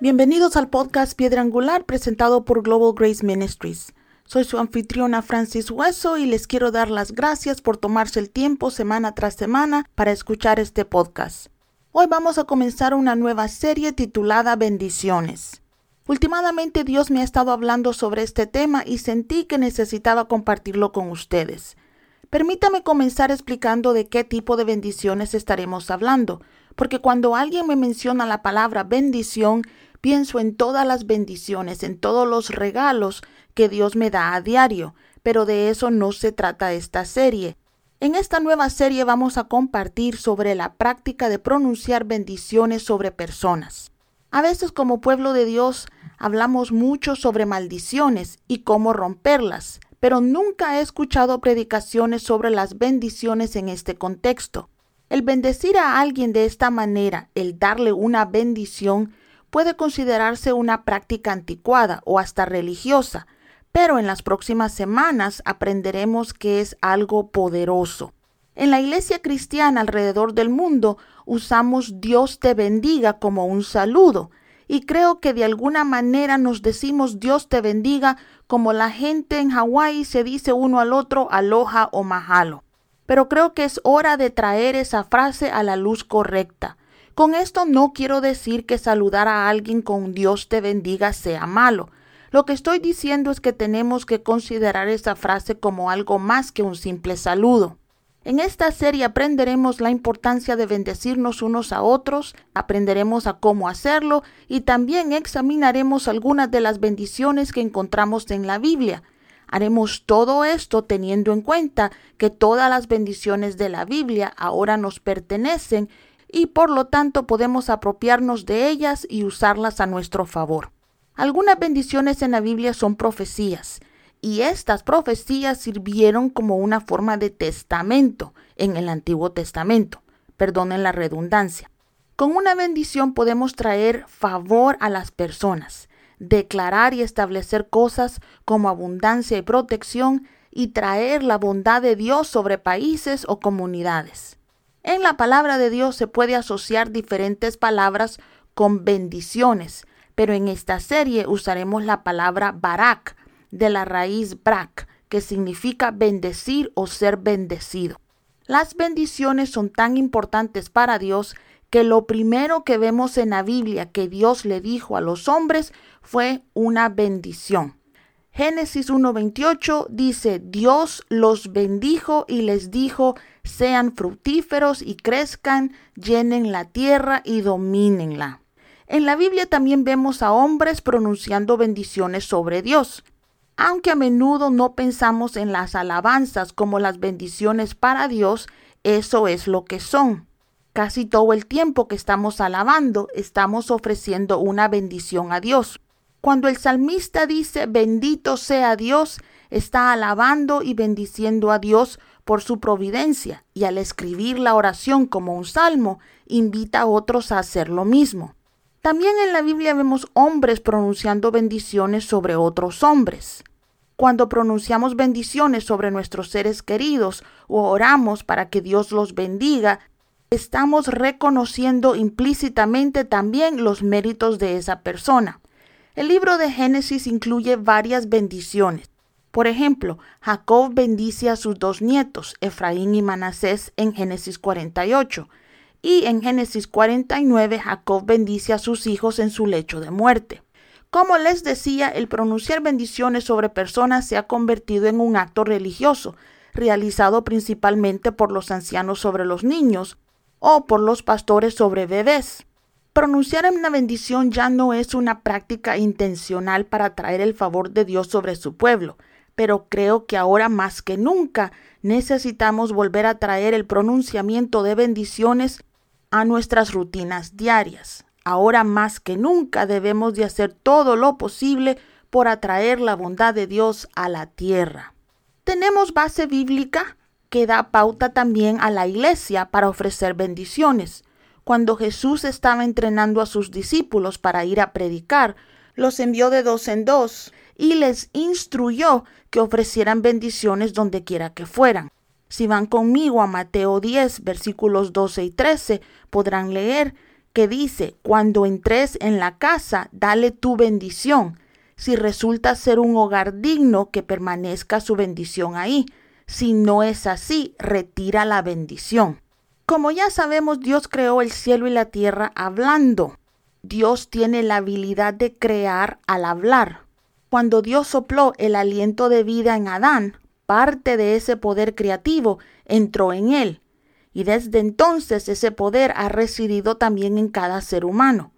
Bienvenidos al podcast Piedra Angular presentado por Global Grace Ministries. Soy su anfitriona Francis Hueso y les quiero dar las gracias por tomarse el tiempo semana tras semana para escuchar este podcast. Hoy vamos a comenzar una nueva serie titulada Bendiciones. Últimamente Dios me ha estado hablando sobre este tema y sentí que necesitaba compartirlo con ustedes. Permítame comenzar explicando de qué tipo de bendiciones estaremos hablando, porque cuando alguien me menciona la palabra bendición, Pienso en todas las bendiciones, en todos los regalos que Dios me da a diario, pero de eso no se trata esta serie. En esta nueva serie vamos a compartir sobre la práctica de pronunciar bendiciones sobre personas. A veces como pueblo de Dios hablamos mucho sobre maldiciones y cómo romperlas, pero nunca he escuchado predicaciones sobre las bendiciones en este contexto. El bendecir a alguien de esta manera, el darle una bendición, puede considerarse una práctica anticuada o hasta religiosa, pero en las próximas semanas aprenderemos que es algo poderoso. En la iglesia cristiana alrededor del mundo usamos Dios te bendiga como un saludo, y creo que de alguna manera nos decimos Dios te bendiga como la gente en Hawái se dice uno al otro aloha o mahalo. Pero creo que es hora de traer esa frase a la luz correcta. Con esto no quiero decir que saludar a alguien con Dios te bendiga sea malo. Lo que estoy diciendo es que tenemos que considerar esa frase como algo más que un simple saludo. En esta serie aprenderemos la importancia de bendecirnos unos a otros, aprenderemos a cómo hacerlo y también examinaremos algunas de las bendiciones que encontramos en la Biblia. Haremos todo esto teniendo en cuenta que todas las bendiciones de la Biblia ahora nos pertenecen y por lo tanto podemos apropiarnos de ellas y usarlas a nuestro favor. Algunas bendiciones en la Biblia son profecías, y estas profecías sirvieron como una forma de testamento en el Antiguo Testamento. Perdonen la redundancia. Con una bendición podemos traer favor a las personas, declarar y establecer cosas como abundancia y protección y traer la bondad de Dios sobre países o comunidades. En la palabra de Dios se puede asociar diferentes palabras con bendiciones, pero en esta serie usaremos la palabra barak, de la raíz brak, que significa bendecir o ser bendecido. Las bendiciones son tan importantes para Dios que lo primero que vemos en la Biblia que Dios le dijo a los hombres fue una bendición. Génesis 1.28 dice, Dios los bendijo y les dijo, sean fructíferos y crezcan, llenen la tierra y domínenla. En la Biblia también vemos a hombres pronunciando bendiciones sobre Dios. Aunque a menudo no pensamos en las alabanzas como las bendiciones para Dios, eso es lo que son. Casi todo el tiempo que estamos alabando, estamos ofreciendo una bendición a Dios. Cuando el salmista dice bendito sea Dios, está alabando y bendiciendo a Dios por su providencia y al escribir la oración como un salmo, invita a otros a hacer lo mismo. También en la Biblia vemos hombres pronunciando bendiciones sobre otros hombres. Cuando pronunciamos bendiciones sobre nuestros seres queridos o oramos para que Dios los bendiga, estamos reconociendo implícitamente también los méritos de esa persona. El libro de Génesis incluye varias bendiciones. Por ejemplo, Jacob bendice a sus dos nietos, Efraín y Manasés, en Génesis 48. Y en Génesis 49, Jacob bendice a sus hijos en su lecho de muerte. Como les decía, el pronunciar bendiciones sobre personas se ha convertido en un acto religioso, realizado principalmente por los ancianos sobre los niños o por los pastores sobre bebés. Pronunciar una bendición ya no es una práctica intencional para traer el favor de Dios sobre su pueblo, pero creo que ahora más que nunca necesitamos volver a traer el pronunciamiento de bendiciones a nuestras rutinas diarias. Ahora más que nunca debemos de hacer todo lo posible por atraer la bondad de Dios a la tierra. Tenemos base bíblica que da pauta también a la iglesia para ofrecer bendiciones. Cuando Jesús estaba entrenando a sus discípulos para ir a predicar, los envió de dos en dos y les instruyó que ofrecieran bendiciones donde quiera que fueran. Si van conmigo a Mateo 10, versículos 12 y 13, podrán leer que dice, cuando entres en la casa, dale tu bendición. Si resulta ser un hogar digno, que permanezca su bendición ahí. Si no es así, retira la bendición. Como ya sabemos, Dios creó el cielo y la tierra hablando. Dios tiene la habilidad de crear al hablar. Cuando Dios sopló el aliento de vida en Adán, parte de ese poder creativo entró en él. Y desde entonces ese poder ha residido también en cada ser humano.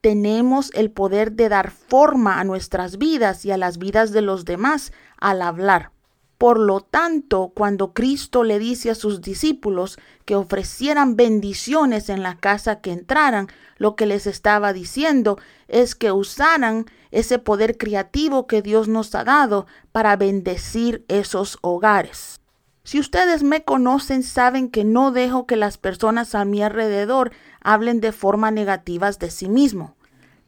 Tenemos el poder de dar forma a nuestras vidas y a las vidas de los demás al hablar. Por lo tanto, cuando Cristo le dice a sus discípulos que ofrecieran bendiciones en la casa que entraran, lo que les estaba diciendo es que usaran ese poder creativo que Dios nos ha dado para bendecir esos hogares. Si ustedes me conocen, saben que no dejo que las personas a mi alrededor hablen de forma negativa de sí mismo.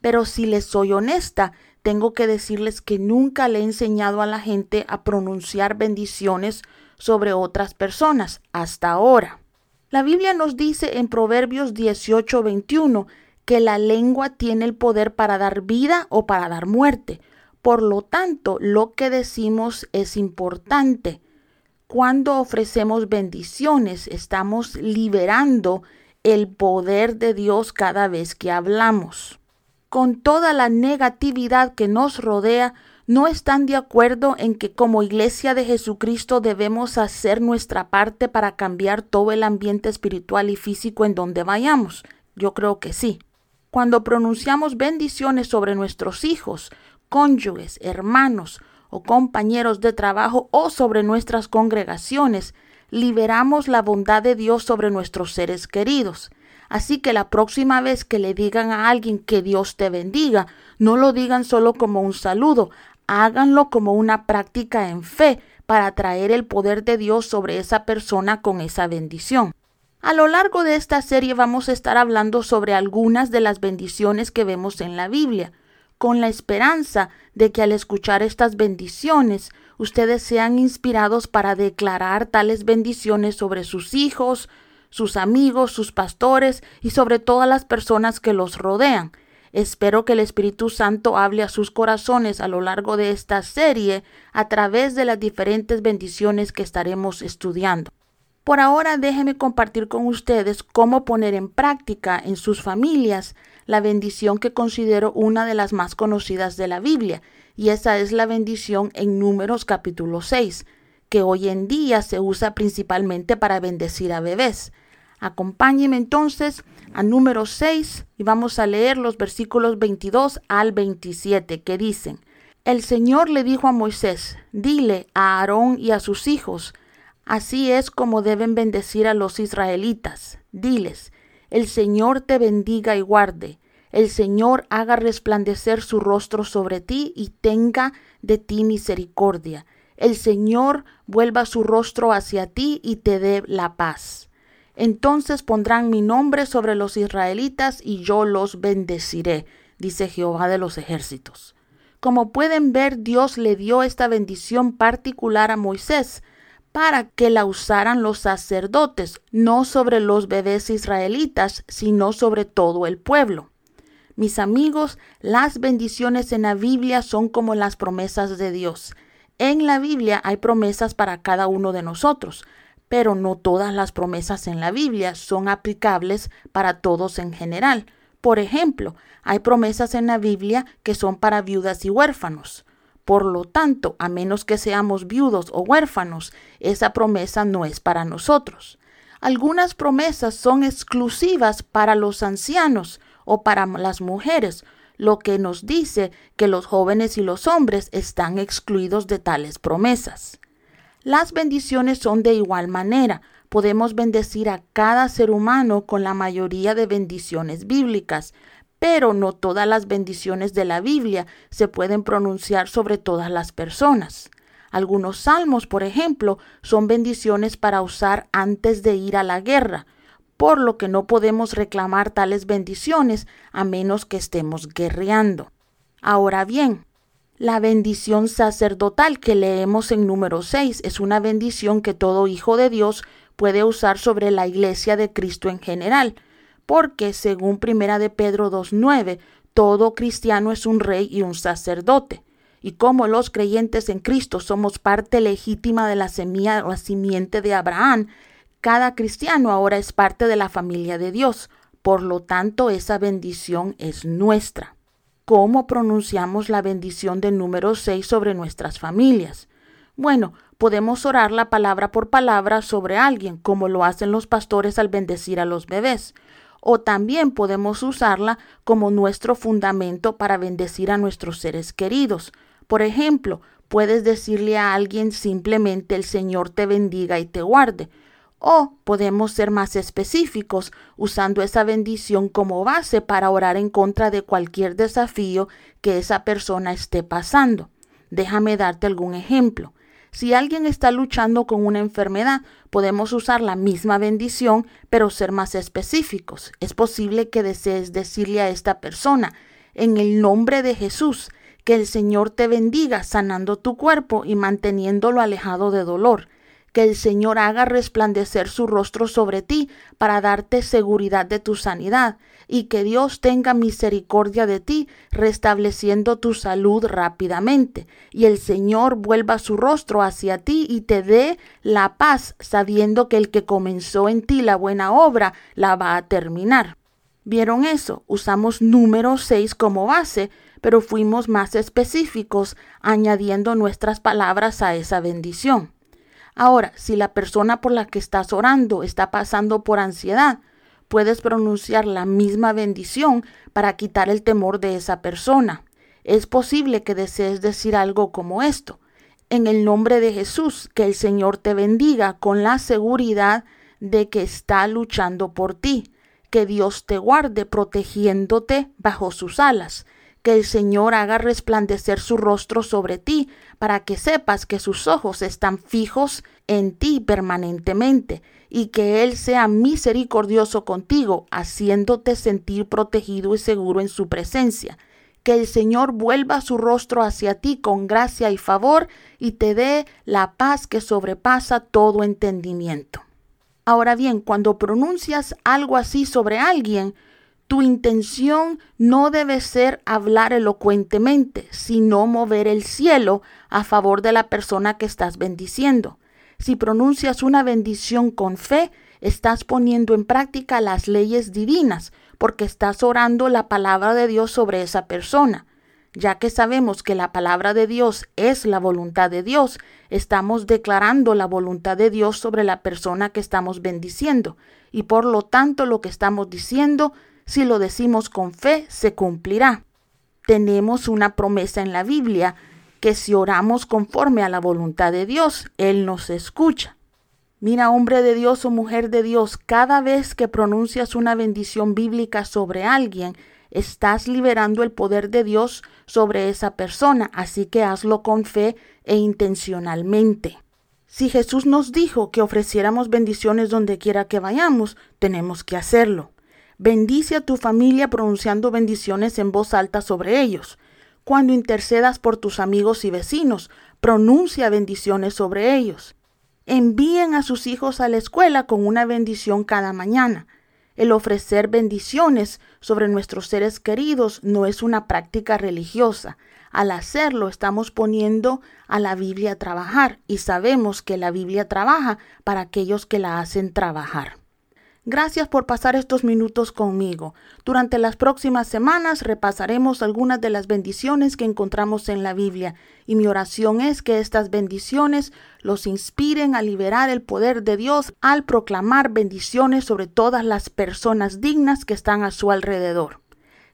Pero si les soy honesta, tengo que decirles que nunca le he enseñado a la gente a pronunciar bendiciones sobre otras personas hasta ahora. La Biblia nos dice en Proverbios 18:21 que la lengua tiene el poder para dar vida o para dar muerte. Por lo tanto, lo que decimos es importante. Cuando ofrecemos bendiciones, estamos liberando el poder de Dios cada vez que hablamos con toda la negatividad que nos rodea, no están de acuerdo en que como iglesia de Jesucristo debemos hacer nuestra parte para cambiar todo el ambiente espiritual y físico en donde vayamos. Yo creo que sí. Cuando pronunciamos bendiciones sobre nuestros hijos, cónyuges, hermanos o compañeros de trabajo o sobre nuestras congregaciones, liberamos la bondad de Dios sobre nuestros seres queridos. Así que la próxima vez que le digan a alguien que Dios te bendiga, no lo digan solo como un saludo, háganlo como una práctica en fe para traer el poder de Dios sobre esa persona con esa bendición. A lo largo de esta serie vamos a estar hablando sobre algunas de las bendiciones que vemos en la Biblia, con la esperanza de que al escuchar estas bendiciones ustedes sean inspirados para declarar tales bendiciones sobre sus hijos, sus amigos, sus pastores y sobre todas las personas que los rodean. Espero que el Espíritu Santo hable a sus corazones a lo largo de esta serie a través de las diferentes bendiciones que estaremos estudiando. Por ahora déjenme compartir con ustedes cómo poner en práctica en sus familias la bendición que considero una de las más conocidas de la Biblia, y esa es la bendición en Números capítulo 6, que hoy en día se usa principalmente para bendecir a bebés. Acompáñenme entonces a número 6 y vamos a leer los versículos 22 al 27 que dicen, El Señor le dijo a Moisés, dile a Aarón y a sus hijos, así es como deben bendecir a los israelitas. Diles, el Señor te bendiga y guarde, el Señor haga resplandecer su rostro sobre ti y tenga de ti misericordia. El Señor vuelva su rostro hacia ti y te dé la paz. Entonces pondrán mi nombre sobre los israelitas y yo los bendeciré, dice Jehová de los ejércitos. Como pueden ver, Dios le dio esta bendición particular a Moisés para que la usaran los sacerdotes, no sobre los bebés israelitas, sino sobre todo el pueblo. Mis amigos, las bendiciones en la Biblia son como las promesas de Dios. En la Biblia hay promesas para cada uno de nosotros pero no todas las promesas en la Biblia son aplicables para todos en general. Por ejemplo, hay promesas en la Biblia que son para viudas y huérfanos. Por lo tanto, a menos que seamos viudos o huérfanos, esa promesa no es para nosotros. Algunas promesas son exclusivas para los ancianos o para las mujeres, lo que nos dice que los jóvenes y los hombres están excluidos de tales promesas. Las bendiciones son de igual manera. Podemos bendecir a cada ser humano con la mayoría de bendiciones bíblicas, pero no todas las bendiciones de la Biblia se pueden pronunciar sobre todas las personas. Algunos salmos, por ejemplo, son bendiciones para usar antes de ir a la guerra. por lo que no podemos reclamar tales bendiciones a menos que estemos guerreando. Ahora bien, la bendición sacerdotal que leemos en número 6 es una bendición que todo hijo de Dios puede usar sobre la iglesia de Cristo en general, porque según Primera de Pedro 2.9, todo cristiano es un rey y un sacerdote. Y como los creyentes en Cristo somos parte legítima de la semilla o simiente de Abraham, cada cristiano ahora es parte de la familia de Dios. Por lo tanto, esa bendición es nuestra. ¿Cómo pronunciamos la bendición del número 6 sobre nuestras familias? Bueno, podemos orarla palabra por palabra sobre alguien, como lo hacen los pastores al bendecir a los bebés. O también podemos usarla como nuestro fundamento para bendecir a nuestros seres queridos. Por ejemplo, puedes decirle a alguien simplemente el Señor te bendiga y te guarde. O podemos ser más específicos usando esa bendición como base para orar en contra de cualquier desafío que esa persona esté pasando. Déjame darte algún ejemplo. Si alguien está luchando con una enfermedad, podemos usar la misma bendición, pero ser más específicos. Es posible que desees decirle a esta persona, en el nombre de Jesús, que el Señor te bendiga sanando tu cuerpo y manteniéndolo alejado de dolor. Que el Señor haga resplandecer su rostro sobre ti para darte seguridad de tu sanidad y que Dios tenga misericordia de ti, restableciendo tu salud rápidamente, y el Señor vuelva su rostro hacia ti y te dé la paz, sabiendo que el que comenzó en ti la buena obra la va a terminar. ¿Vieron eso? Usamos número 6 como base, pero fuimos más específicos añadiendo nuestras palabras a esa bendición. Ahora, si la persona por la que estás orando está pasando por ansiedad, puedes pronunciar la misma bendición para quitar el temor de esa persona. Es posible que desees decir algo como esto. En el nombre de Jesús, que el Señor te bendiga con la seguridad de que está luchando por ti. Que Dios te guarde protegiéndote bajo sus alas que el Señor haga resplandecer su rostro sobre ti, para que sepas que sus ojos están fijos en ti permanentemente, y que Él sea misericordioso contigo, haciéndote sentir protegido y seguro en su presencia. Que el Señor vuelva su rostro hacia ti con gracia y favor, y te dé la paz que sobrepasa todo entendimiento. Ahora bien, cuando pronuncias algo así sobre alguien, tu intención no debe ser hablar elocuentemente, sino mover el cielo a favor de la persona que estás bendiciendo. Si pronuncias una bendición con fe, estás poniendo en práctica las leyes divinas, porque estás orando la palabra de Dios sobre esa persona. Ya que sabemos que la palabra de Dios es la voluntad de Dios, estamos declarando la voluntad de Dios sobre la persona que estamos bendiciendo, y por lo tanto lo que estamos diciendo si lo decimos con fe, se cumplirá. Tenemos una promesa en la Biblia que si oramos conforme a la voluntad de Dios, Él nos escucha. Mira, hombre de Dios o mujer de Dios, cada vez que pronuncias una bendición bíblica sobre alguien, estás liberando el poder de Dios sobre esa persona, así que hazlo con fe e intencionalmente. Si Jesús nos dijo que ofreciéramos bendiciones donde quiera que vayamos, tenemos que hacerlo. Bendice a tu familia pronunciando bendiciones en voz alta sobre ellos. Cuando intercedas por tus amigos y vecinos, pronuncia bendiciones sobre ellos. Envíen a sus hijos a la escuela con una bendición cada mañana. El ofrecer bendiciones sobre nuestros seres queridos no es una práctica religiosa. Al hacerlo estamos poniendo a la Biblia a trabajar y sabemos que la Biblia trabaja para aquellos que la hacen trabajar. Gracias por pasar estos minutos conmigo. Durante las próximas semanas repasaremos algunas de las bendiciones que encontramos en la Biblia y mi oración es que estas bendiciones los inspiren a liberar el poder de Dios al proclamar bendiciones sobre todas las personas dignas que están a su alrededor.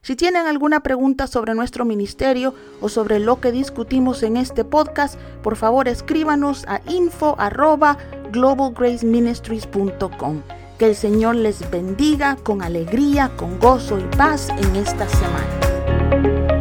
Si tienen alguna pregunta sobre nuestro ministerio o sobre lo que discutimos en este podcast, por favor escríbanos a info@globalgraceministries.com. Que el Señor les bendiga con alegría, con gozo y paz en esta semana.